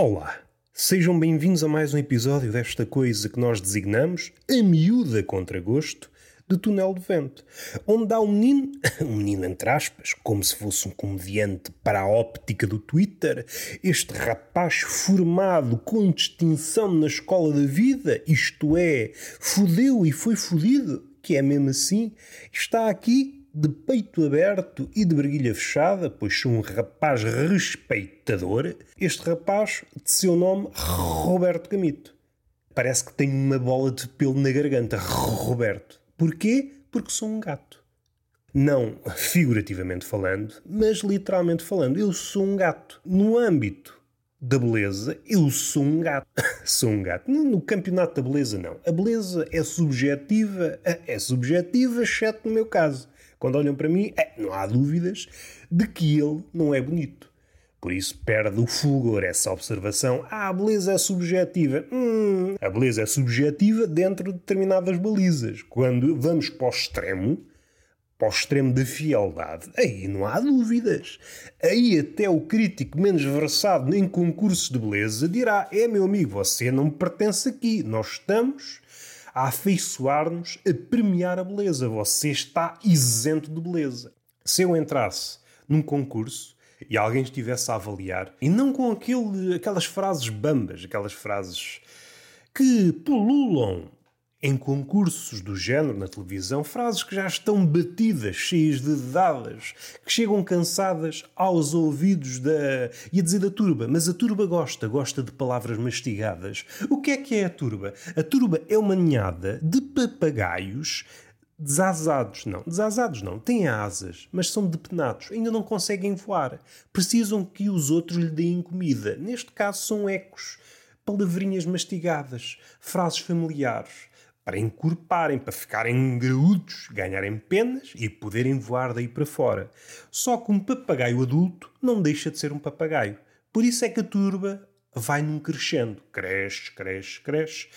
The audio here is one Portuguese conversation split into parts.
Olá, sejam bem-vindos a mais um episódio desta coisa que nós designamos, a miúda contra gosto, de Túnel de Vento, onde há um menino, um menino entre aspas, como se fosse um comediante para a óptica do Twitter, este rapaz formado com distinção na escola da vida, isto é, fudeu e foi fudido, que é mesmo assim, está aqui de peito aberto e de briguilha fechada, pois sou um rapaz respeitador, este rapaz, de seu nome, Roberto Camito. Parece que tem uma bola de pelo na garganta, Roberto. Porquê? Porque sou um gato. Não figurativamente falando, mas literalmente falando. Eu sou um gato. No âmbito da beleza, eu sou um gato. sou um gato. No campeonato da beleza, não. A beleza é subjetiva, é subjetiva, exceto no meu caso. Quando olham para mim, é, não há dúvidas de que ele não é bonito. Por isso perde o fulgor essa observação. Ah, a beleza é subjetiva. Hum, a beleza é subjetiva dentro de determinadas balizas. Quando vamos para o extremo, para o extremo da fialdade, aí não há dúvidas. Aí até o crítico menos versado em concursos de beleza dirá: é meu amigo, você não pertence aqui. Nós estamos a afeiçoar-nos a premiar a beleza. Você está isento de beleza. Se eu entrasse num concurso e alguém estivesse a avaliar, e não com aquele, aquelas frases bambas, aquelas frases que pululam em concursos do género na televisão, frases que já estão batidas, cheias de dadas, que chegam cansadas aos ouvidos da. e a dizer da turba. Mas a turba gosta, gosta de palavras mastigadas. O que é que é a turba? A turba é uma ninhada de papagaios desasados. Não, desasados não, têm asas, mas são depenados, ainda não conseguem voar. Precisam que os outros lhe deem comida. Neste caso, são ecos, palavrinhas mastigadas, frases familiares para encorparem, para ficarem graúdos, ganharem penas e poderem voar daí para fora. Só que um papagaio adulto não deixa de ser um papagaio. Por isso é que a turba vai num crescendo. Cresce, cresce, cresce.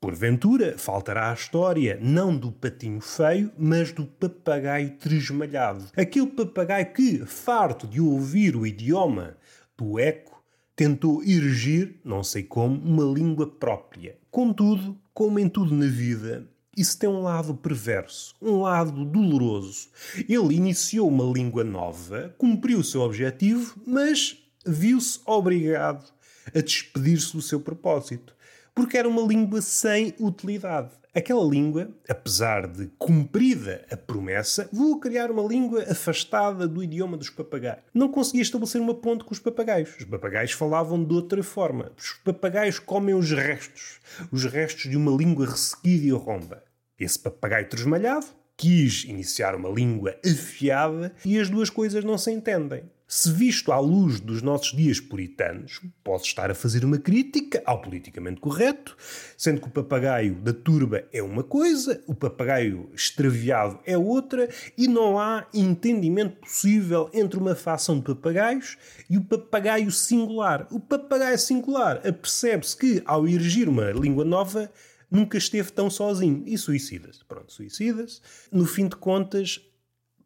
Porventura, faltará a história não do patinho feio, mas do papagaio tresmalhado. Aquele papagaio que, farto de ouvir o idioma do eco, tentou erigir, não sei como, uma língua própria. Contudo, como em tudo na vida, isso tem um lado perverso, um lado doloroso. Ele iniciou uma língua nova, cumpriu o seu objetivo, mas viu-se obrigado a despedir-se do seu propósito, porque era uma língua sem utilidade. Aquela língua, apesar de cumprida a promessa, vou criar uma língua afastada do idioma dos papagaios. Não conseguia estabelecer uma ponte com os papagaios. Os papagaios falavam de outra forma. Os papagaios comem os restos, os restos de uma língua ressequida e romba. Esse papagaio tresmalhado quis iniciar uma língua afiada e as duas coisas não se entendem. Se visto à luz dos nossos dias puritanos, posso estar a fazer uma crítica ao politicamente correto, sendo que o papagaio da turba é uma coisa, o papagaio extraviado é outra, e não há entendimento possível entre uma facção de papagaios e o papagaio singular. O papagaio singular apercebe-se que, ao erigir uma língua nova, nunca esteve tão sozinho e suicida-se. Pronto, suicida-se. No fim de contas,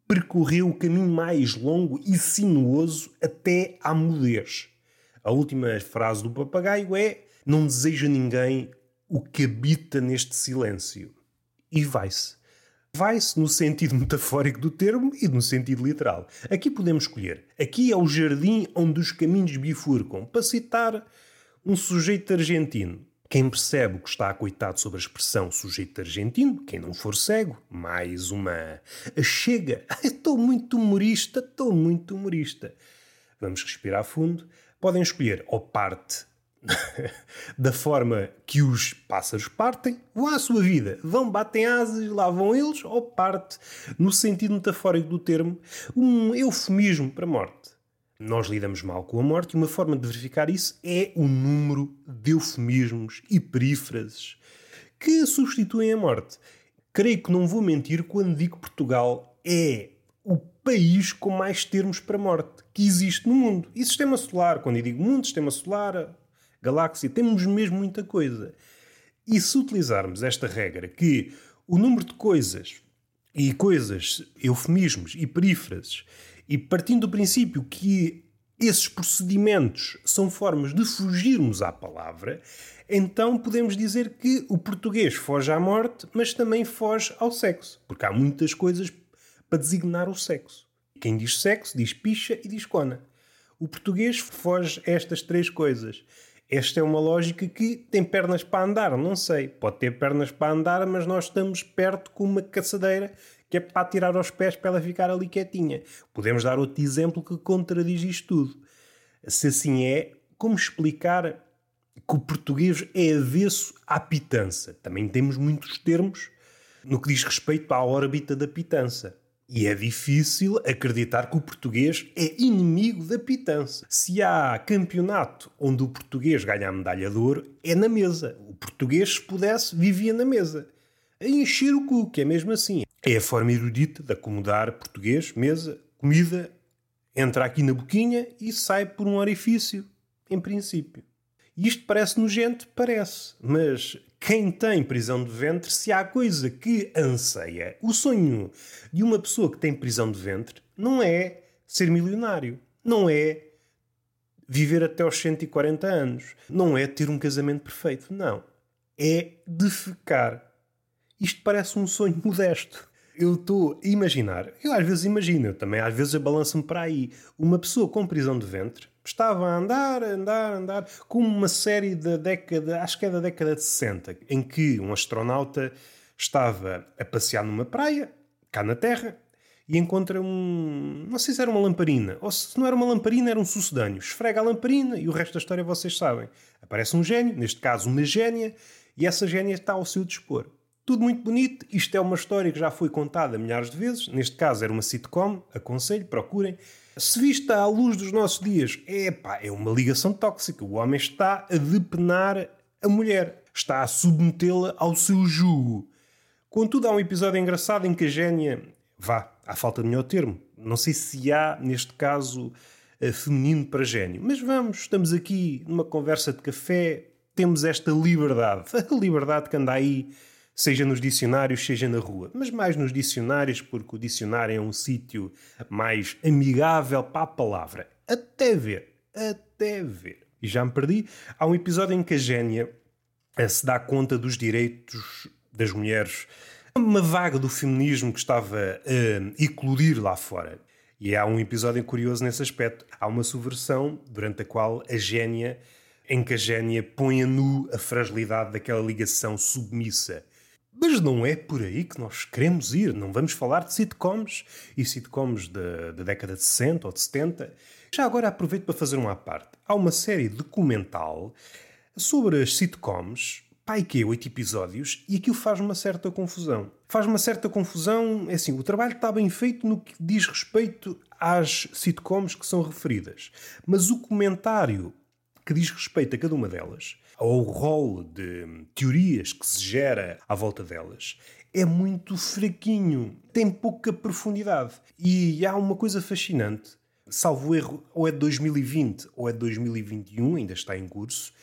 percorreu o caminho mais longo e sinuoso até à mudez. A última frase do papagaio é: Não deseja ninguém o que habita neste silêncio. E vai-se. Vai-se no sentido metafórico do termo e no sentido literal. Aqui podemos escolher. Aqui é o jardim onde os caminhos bifurcam. Para citar um sujeito argentino. Quem percebe o que está acoitado sobre a expressão sujeito argentino, quem não for cego, mais uma chega. Estou muito humorista, estou muito humorista. Vamos respirar fundo. Podem escolher ou parte da forma que os pássaros partem, vão à sua vida, vão, batem asas, lá vão eles, ou parte, no sentido metafórico do termo, um eufemismo para a morte. Nós lidamos mal com a morte e uma forma de verificar isso é o número de eufemismos e perífrases que substituem a morte. Creio que não vou mentir quando digo que Portugal é o país com mais termos para morte que existe no mundo. E sistema solar, quando eu digo mundo, sistema solar, galáxia, temos mesmo muita coisa. E se utilizarmos esta regra que o número de coisas e coisas, eufemismos e perífrases e partindo do princípio que esses procedimentos são formas de fugirmos à palavra, então podemos dizer que o português foge à morte, mas também foge ao sexo, porque há muitas coisas para designar o sexo. Quem diz sexo diz picha e diz cona. O português foge a estas três coisas. Esta é uma lógica que tem pernas para andar, não sei. Pode ter pernas para andar, mas nós estamos perto com uma caçadeira que é para tirar aos pés para ela ficar ali quietinha. Podemos dar outro exemplo que contradiz isto tudo. Se assim é, como explicar que o português é avesso à pitança? Também temos muitos termos no que diz respeito à órbita da pitança. E é difícil acreditar que o português é inimigo da pitança. Se há campeonato onde o português ganha a medalha de ouro, é na mesa. O português, se pudesse, vivia na mesa. A encher o cu, que é mesmo assim. É a forma erudita de acomodar português, mesa, comida, entra aqui na boquinha e sai por um orifício, em princípio. Isto parece nojento? Parece. Mas quem tem prisão de ventre, se há coisa que anseia, o sonho de uma pessoa que tem prisão de ventre não é ser milionário, não é viver até aos 140 anos, não é ter um casamento perfeito, não. É defecar. Isto parece um sonho modesto. Eu estou a imaginar, eu às vezes imagino, eu também às vezes balanço-me para aí, uma pessoa com prisão de ventre estava a andar, andar, andar, como uma série da década, acho que é da década de 60, em que um astronauta estava a passear numa praia, cá na Terra, e encontra um. Não sei se era uma lamparina, ou se não era uma lamparina, era um sucedâneo. Esfrega a lamparina e o resto da história vocês sabem. Aparece um gênio, neste caso uma gênia, e essa gênia está ao seu dispor. Tudo muito bonito, isto é uma história que já foi contada milhares de vezes, neste caso era uma sitcom, aconselho, procurem. Se vista à luz dos nossos dias, é pá, é uma ligação tóxica. O homem está a depenar a mulher, está a submetê-la ao seu jugo. Contudo, há um episódio engraçado em que a gênia, vá, à falta de melhor termo, não sei se há, neste caso, eh, feminino para gênio, mas vamos, estamos aqui numa conversa de café, temos esta liberdade, a liberdade que anda aí seja nos dicionários, seja na rua. Mas mais nos dicionários, porque o dicionário é um sítio mais amigável para a palavra. Até ver. Até ver. E já me perdi. Há um episódio em que a Génia eh, se dá conta dos direitos das mulheres. Uma vaga do feminismo que estava a eclodir lá fora. E há um episódio curioso nesse aspecto. Há uma subversão durante a qual a Génia, em que a Génia põe a nu a fragilidade daquela ligação submissa mas não é por aí que nós queremos ir. Não vamos falar de sitcoms e sitcoms da, da década de 60 ou de 70. Já agora aproveito para fazer uma parte. Há uma série documental sobre as sitcoms, pai que é oito episódios, e aquilo faz uma certa confusão. Faz uma certa confusão, é assim, o trabalho está bem feito no que diz respeito às sitcoms que são referidas. Mas o comentário que diz respeito a cada uma delas ao rol de teorias que se gera à volta delas, é muito fraquinho, tem pouca profundidade. E há uma coisa fascinante, salvo erro, ou é de 2020 ou é de 2021, ainda está em curso,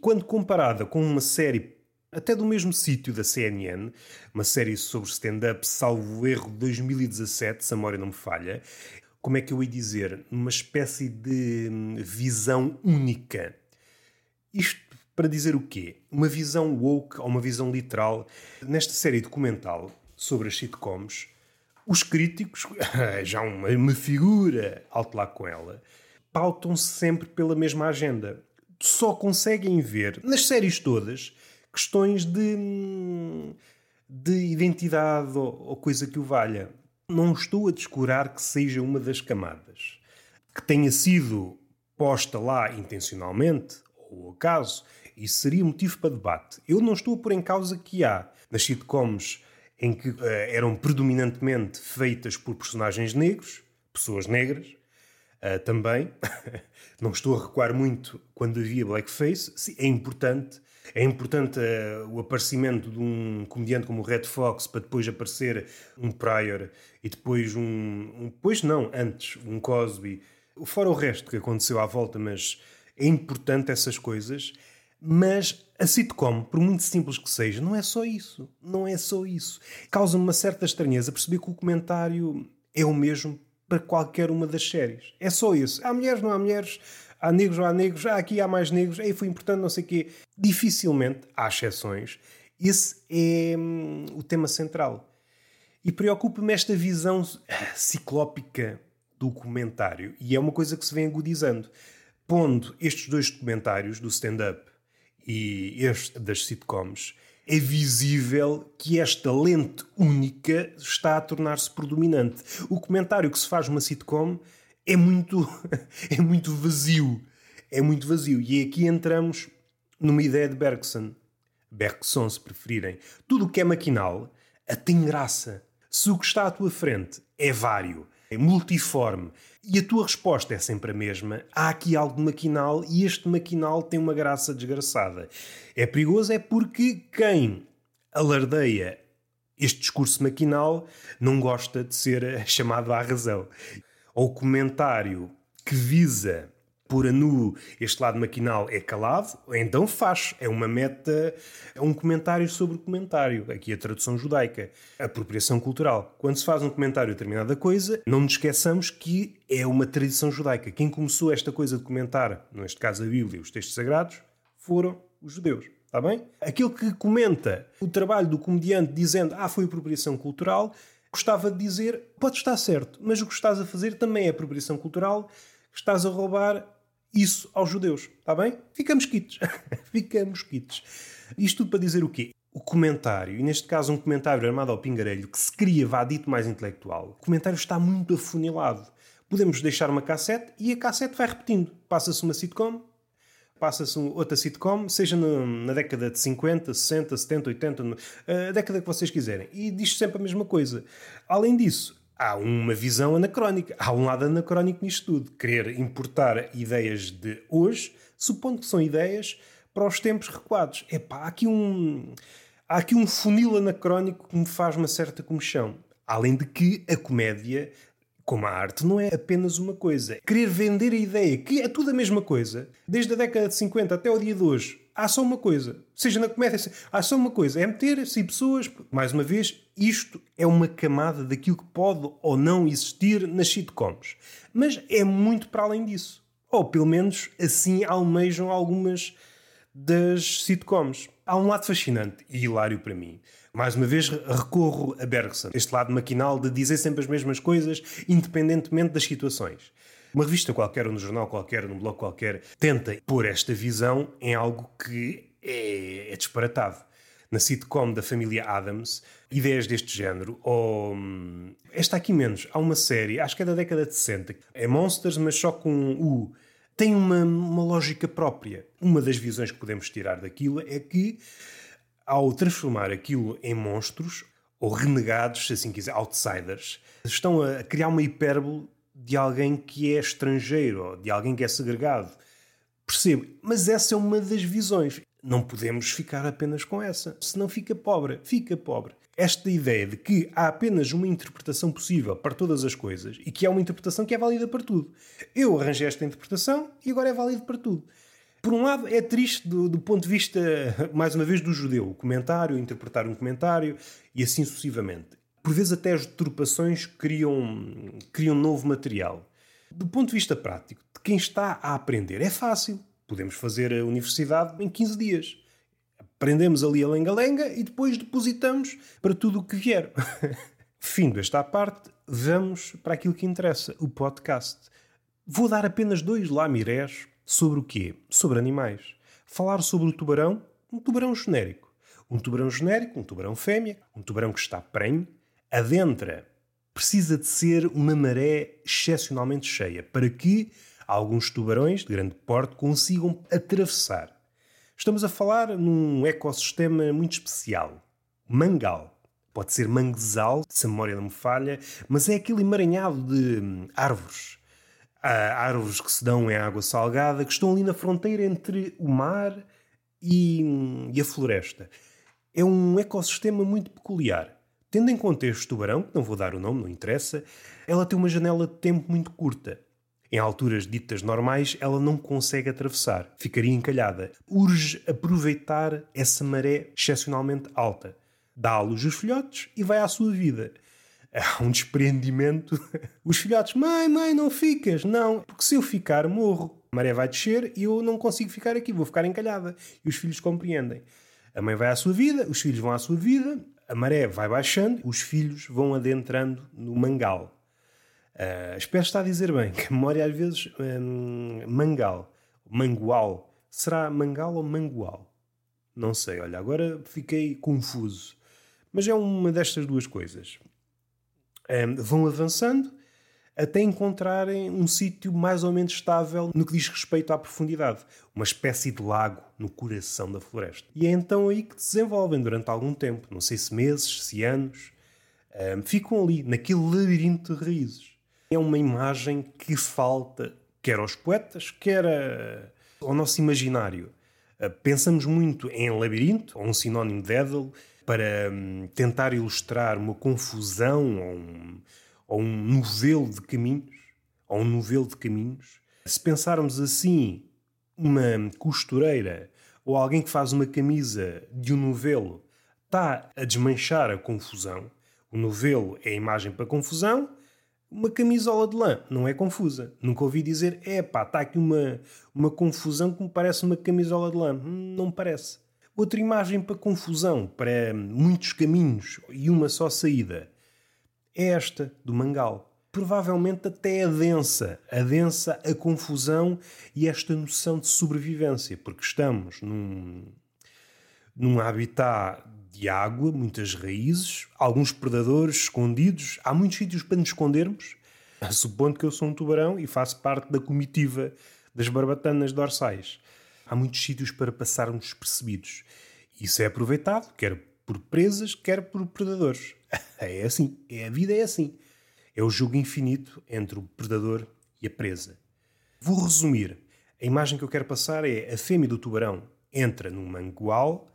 quando comparada com uma série até do mesmo sítio da CNN, uma série sobre stand-up, salvo erro, de 2017, se a memória não me falha, como é que eu ia dizer? Uma espécie de hum, visão única. Isto para dizer o quê? Uma visão woke ou uma visão literal. Nesta série documental sobre as sitcoms, os críticos, já uma, uma figura alto lá com ela, pautam-se sempre pela mesma agenda. Só conseguem ver, nas séries todas, questões de, de identidade ou, ou coisa que o valha. Não estou a descurar que seja uma das camadas. Que tenha sido posta lá intencionalmente, ou acaso, isso seria motivo para debate. Eu não estou a pôr em causa que há nas sitcoms em que uh, eram predominantemente feitas por personagens negros, pessoas negras, uh, também. não estou a recuar muito quando havia blackface. Sim, é importante. É importante uh, o aparecimento de um comediante como o Red Fox para depois aparecer um Pryor e depois um, um. Pois não, antes, um Cosby. Fora o resto que aconteceu à volta, mas é importante essas coisas. Mas a sitcom, por muito simples que seja, não é só isso. Não é só isso. Causa-me uma certa estranheza perceber que o comentário é o mesmo para qualquer uma das séries. É só isso. Há mulheres, não há mulheres, há negros, não há negros, há aqui há mais negros, aí foi importante, não sei o quê. Dificilmente, há exceções, esse é hum, o tema central. E preocupa-me esta visão ciclópica do comentário. E é uma coisa que se vem agudizando. Pondo estes dois documentários, do stand-up e este das sitcoms, é visível que esta lente única está a tornar-se predominante. O comentário que se faz numa sitcom é muito, é muito vazio. É muito vazio. E aqui entramos numa ideia de Bergson. Bergson, se preferirem. Tudo o que é maquinal tem graça. Se o que está à tua frente é vário, é multiforme e a tua resposta é sempre a mesma, há aqui algo maquinal e este maquinal tem uma graça desgraçada. É perigoso é porque quem alardeia este discurso maquinal não gosta de ser chamado à razão. Ou comentário que visa pôr a nu este lado maquinal é calado, então faz. É uma meta, é um comentário sobre comentário. Aqui a tradução judaica. Apropriação cultural. Quando se faz um comentário a determinada coisa, não nos esqueçamos que é uma tradição judaica. Quem começou esta coisa de comentar, neste caso a Bíblia, os textos sagrados, foram os judeus. Está bem? Aquele que comenta o trabalho do comediante dizendo ah, foi apropriação cultural, gostava de dizer pode estar certo, mas o que estás a fazer também é apropriação cultural, estás a roubar isso aos judeus. Está bem? Ficamos quites. Ficamos quites. Isto tudo para dizer o quê? O comentário, e neste caso um comentário armado ao pingarelho, que se cria vá dito mais intelectual, o comentário está muito afunilado. Podemos deixar uma cassete e a cassete vai repetindo. Passa-se uma sitcom, passa-se outra sitcom, seja na, década de 50, 60, 70, 80, a década que vocês quiserem. E diz sempre a mesma coisa. Além disso, há uma visão anacrónica. Há um lado anacrónico nisto tudo. Querer importar ideias de hoje, supondo que são ideias para os tempos recuados. Epá, há aqui um, há aqui um funil anacrónico que me faz uma certa comichão. Além de que a comédia, como a arte, não é apenas uma coisa. Querer vender a ideia que é tudo a mesma coisa, desde a década de 50 até o dia de hoje, há só uma coisa. Seja na comédia, há só uma coisa. É meter-se pessoas. Mais uma vez, isto é uma camada daquilo que pode ou não existir nas sitcoms. Mas é muito para além disso. Ou pelo menos assim almejam algumas das sitcoms. Há um lado fascinante e hilário para mim. Mais uma vez recorro a Bergson, este lado maquinal de dizer sempre as mesmas coisas, independentemente das situações. Uma revista qualquer, ou um jornal qualquer, num blog qualquer, tenta pôr esta visão em algo que é, é disparatado. Na sitcom da família Adams, ideias deste género, ou. Hum, esta aqui menos. Há uma série, acho que é da década de 60, é Monsters, mas só com U. Tem uma, uma lógica própria. Uma das visões que podemos tirar daquilo é que, ao transformar aquilo em monstros, ou renegados, se assim quiser, outsiders, estão a criar uma hipérbole de alguém que é estrangeiro, de alguém que é segregado. Percebo, mas essa é uma das visões. Não podemos ficar apenas com essa, senão fica pobre, fica pobre. Esta ideia de que há apenas uma interpretação possível para todas as coisas e que há uma interpretação que é válida para tudo. Eu arranjei esta interpretação e agora é válido para tudo. Por um lado, é triste do, do, ponto de vista, mais uma vez, do judeu. O comentário, interpretar um comentário e assim sucessivamente por vezes até as deturpações criam, criam novo material. Do ponto de vista prático, de quem está a aprender, é fácil. Podemos fazer a universidade em 15 dias. Aprendemos ali a lenga-lenga e depois depositamos para tudo o que vier. Findo esta parte, vamos para aquilo que interessa, o podcast. Vou dar apenas dois lamirés sobre o quê? Sobre animais. Falar sobre o tubarão, um tubarão genérico. Um tubarão genérico, um tubarão fêmea, um tubarão que está prenho, adentra, precisa de ser uma maré excepcionalmente cheia para que alguns tubarões de grande porte consigam atravessar. Estamos a falar num ecossistema muito especial. Mangal. Pode ser manguezal, se a memória não me falha, mas é aquele emaranhado de hum, árvores. Há árvores que se dão em água salgada, que estão ali na fronteira entre o mar e, hum, e a floresta. É um ecossistema muito peculiar. Tendo em conta este tubarão, que não vou dar o nome, não interessa, ela tem uma janela de tempo muito curta. Em alturas ditas normais, ela não consegue atravessar, ficaria encalhada. Urge aproveitar essa maré excepcionalmente alta. Dá à luz os filhotes e vai à sua vida. Há um desprendimento. Os filhotes, mãe, mãe, não ficas. Não, porque se eu ficar, morro. A maré vai descer e eu não consigo ficar aqui, vou ficar encalhada. E os filhos compreendem. A mãe vai à sua vida, os filhos vão à sua vida, a maré vai baixando, os filhos vão adentrando no mangal. Uh, espero estar a dizer bem, que a memória às vezes. Um, mangal, mangual. Será mangal ou mangual? Não sei, olha, agora fiquei confuso. Mas é uma destas duas coisas. Um, vão avançando até encontrarem um sítio mais ou menos estável no que diz respeito à profundidade, uma espécie de lago no coração da floresta. E é então aí que desenvolvem durante algum tempo, não sei se meses, se anos, um, ficam ali, naquele labirinto de raízes. É uma imagem que falta, quer aos poetas, quer a, ao nosso imaginário. Uh, pensamos muito em labirinto, ou um sinónimo de Edel, para um, tentar ilustrar uma confusão ou um, ou um novelo de caminhos, ou um novelo de caminhos. Se pensarmos assim, uma costureira ou alguém que faz uma camisa de um novelo está a desmanchar a confusão. O novelo é a imagem para confusão, uma camisola de lã não é confusa. Nunca ouvi dizer, é pá, está aqui uma, uma confusão que me parece uma camisola de lã. Não parece. Outra imagem para confusão, para muitos caminhos e uma só saída, é esta, do Mangal. Provavelmente até a densa, a densa, a confusão e esta noção de sobrevivência, porque estamos num, num habitat de água, muitas raízes, alguns predadores escondidos, há muitos sítios para nos escondermos, supondo que eu sou um tubarão e faço parte da comitiva das barbatanas dorsais há muitos sítios para passarmos despercebidos. Isso é aproveitado, quer por presas, quer por predadores. É assim, é, a vida é assim. É o jogo infinito entre o predador e a presa. Vou resumir. A imagem que eu quero passar é a fêmea do tubarão entra num mangual,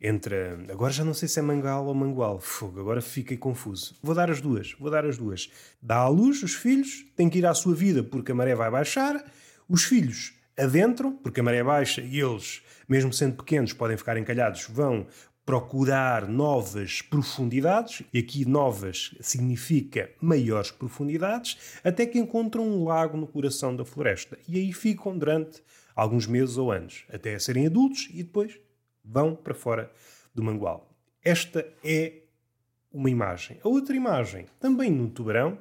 entra. Agora já não sei se é mangal ou mangual. Fogo, agora fiquei confuso. Vou dar as duas, vou dar as duas. Dá à luz os filhos, tem que ir à sua vida porque a maré vai baixar. Os filhos adentram, porque a maré baixa e eles, mesmo sendo pequenos, podem ficar encalhados, vão procurar novas profundidades, e aqui novas significa maiores profundidades, até que encontram um lago no coração da floresta. E aí ficam durante alguns meses ou anos, até serem adultos e depois vão para fora do mangual. Esta é uma imagem. A outra imagem, também num tubarão,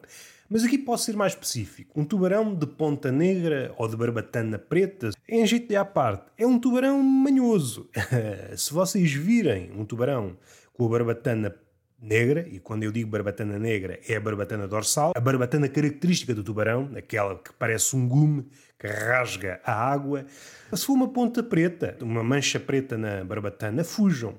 mas aqui posso ser mais específico. Um tubarão de ponta negra ou de barbatana preta, em jeito de à parte, é um tubarão manhoso. Se vocês virem um tubarão com a barbatana negra, e quando eu digo barbatana negra é a barbatana dorsal, a barbatana característica do tubarão, aquela que parece um gume que rasga a água. Se for uma ponta preta, uma mancha preta na barbatana, fujam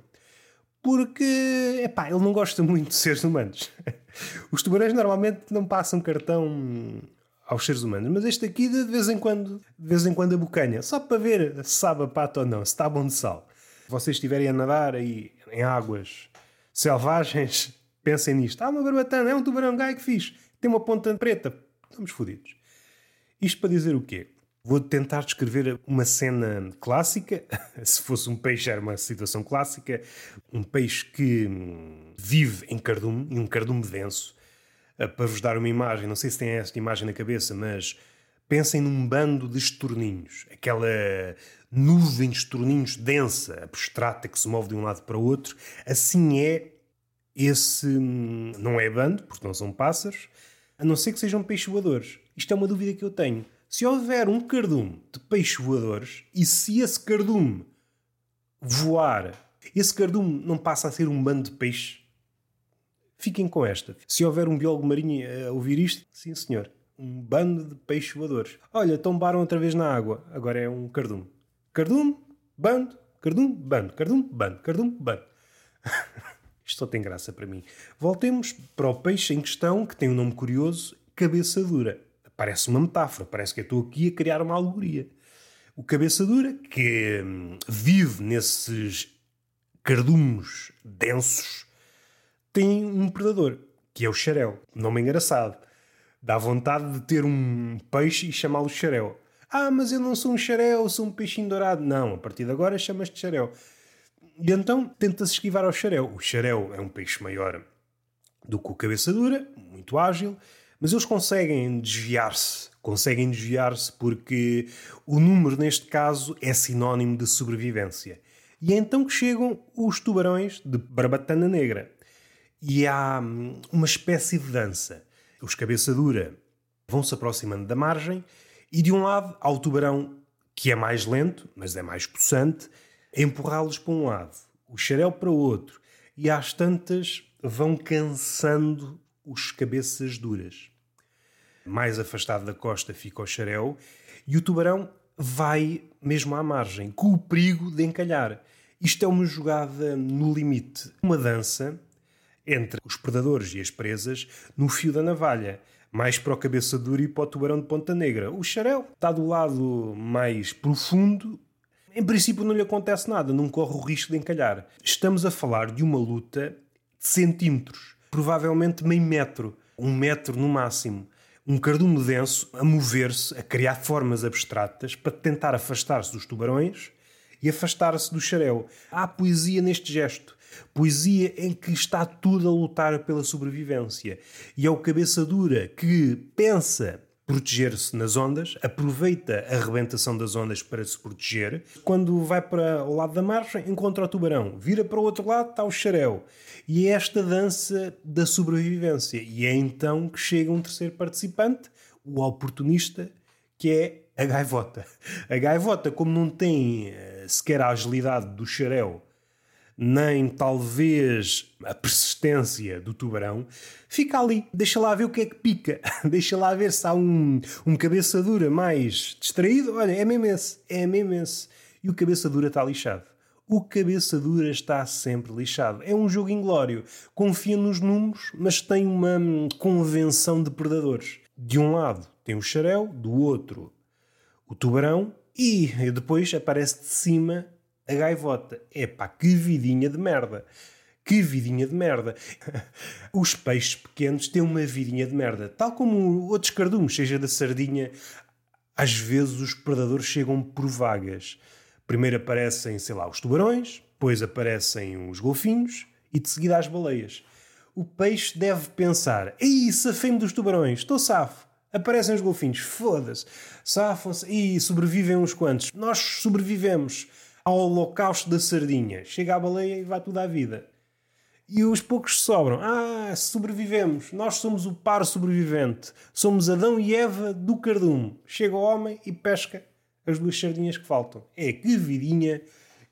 porque, epá, ele não gosta muito de seres humanos. Os tubarões normalmente não passam cartão aos seres humanos, mas este aqui de vez em quando, de vez em quando abocanha, só para ver se sabe a pata ou não, se está bom de sal. Se vocês estiverem a nadar aí em águas selvagens, pensem nisto. Ah, uma barbatana, é um tubarão gai que fiz, tem uma ponta preta. Estamos fodidos. Isto para dizer o quê? Vou tentar descrever uma cena clássica. Se fosse um peixe, era uma situação clássica. Um peixe que hum, vive em cardume, em um cardume denso. Ah, para vos dar uma imagem, não sei se têm esta imagem na cabeça, mas pensem num bando de estorninhos. Aquela nuvem de estorninhos densa, abstrata, que se move de um lado para o outro. Assim é esse. Hum, não é bando, porque não são pássaros, a não ser que sejam peixes voadores. Isto é uma dúvida que eu tenho se houver um cardume de peixes voadores e se esse cardume voar, esse cardume não passa a ser um bando de peixes? Fiquem com esta. Se houver um biólogo marinho a ouvir isto, sim senhor, um bando de peixes voadores. Olha, tombaram outra vez na água, agora é um cardume. Cardume, bando, cardume, bando, cardume, bando, cardume, bando. Isto só tem graça para mim. Voltemos para o peixe em questão, que tem um nome curioso, cabeça dura parece uma metáfora, parece que eu estou aqui a criar uma alegoria. O cabeça dura, que hum, vive nesses cardumes densos, tem um predador, que é o xarel. Nome engraçado. Dá vontade de ter um peixe e chamá-lo xarel. Ah, mas eu não sou um xarel, sou um peixinho dourado. Não, a partir de agora chamas-te xarel. E então tenta-se esquivar ao xarel. O xarel é um peixe maior do que o cabeça dura, muito ágil, mas eles conseguem desviar-se. Conseguem desviar-se porque o número, neste caso, é sinónimo de sobrevivência. E é então que chegam os tubarões de barbatana negra. E há hum, uma espécie de dança. Os cabeça dura vão se aproximando da margem e de um lado há o tubarão que é mais lento, mas é mais possante, empurrá-los para um lado, o xarel para o outro, e às tantas vão cansando os cabeças duras. Mais afastado da costa fica o xarel e o tubarão vai mesmo à margem, com o perigo de encalhar. Isto é uma jogada no limite, uma dança entre os predadores e as presas no fio da navalha mais para o cabeça dura e para o tubarão de ponta negra. O xarel está do lado mais profundo. Em princípio não lhe acontece nada, não corre o risco de encalhar. Estamos a falar de uma luta de centímetros, provavelmente meio metro, um metro no máximo. Um cardume denso a mover-se, a criar formas abstratas para tentar afastar-se dos tubarões e afastar-se do xarel. Há poesia neste gesto. Poesia em que está tudo a lutar pela sobrevivência. E é o cabeça dura que pensa proteger-se nas ondas, aproveita a arrebentação das ondas para se proteger. Quando vai para o lado da margem, encontra o tubarão. Vira para o outro lado, está o xarel. E é esta dança da sobrevivência. E é então que chega um terceiro participante, o oportunista, que é a gaivota. A gaivota, como não tem eh, sequer a agilidade do xarel nem talvez a persistência do tubarão, fica ali, deixa lá ver o que é que pica, deixa lá ver se há um, um cabeça dura mais distraído. Olha, é mesmo esse, é mesmo esse. E o cabeça dura está lixado. O cabeça dura está sempre lixado. É um jogo inglório. Confia nos números, mas tem uma hum, convenção de predadores. De um lado tem o xarel, do outro o tubarão, e depois aparece de cima a gaivota. Epá, que vidinha de merda. Que vidinha de merda. Os peixes pequenos têm uma vidinha de merda. Tal como outros cardumes, seja da sardinha. Às vezes os predadores chegam por vagas. Primeiro aparecem, sei lá, os tubarões, depois aparecem os golfinhos e de seguida as baleias. O peixe deve pensar: Ei, safei-me dos tubarões, estou safo. Aparecem os golfinhos, foda-se. Safam-se e sobrevivem uns quantos. Nós sobrevivemos ao holocausto da sardinha. Chega a baleia e vai tudo à vida. E os poucos sobram. Ah, sobrevivemos. Nós somos o par sobrevivente. Somos Adão e Eva do cardume. Chega o homem e pesca as duas sardinhas que faltam. É que vidinha,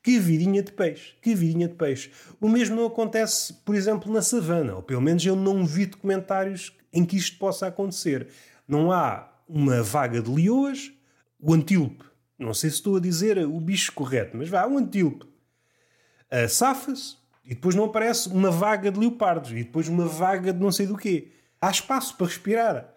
que vidinha de peixe. Que vidinha de peixe. O mesmo não acontece, por exemplo, na savana. Ou pelo menos eu não vi documentários em que isto possa acontecer. Não há uma vaga de leoas, o antílope não sei se estou a dizer o bicho correto, mas vá, um antílope. Uh, Safa-se e depois não aparece uma vaga de leopardos e depois uma vaga de não sei do quê. Há espaço para respirar.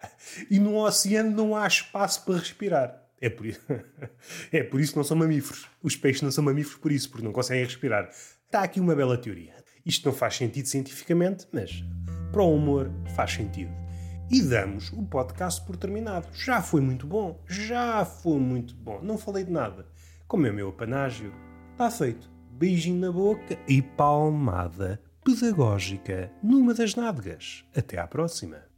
E no oceano não há espaço para respirar. É por isso, é por isso que não são mamíferos. Os peixes não são mamíferos por isso, porque não conseguem respirar. Está aqui uma bela teoria. Isto não faz sentido cientificamente, mas para o humor faz sentido e damos o podcast por terminado. Já foi muito bom, já foi muito bom. Não falei de nada. Como é o meu apanágio, está feito. Beijinho na boca e palmada pedagógica numa das nádegas. Até à próxima.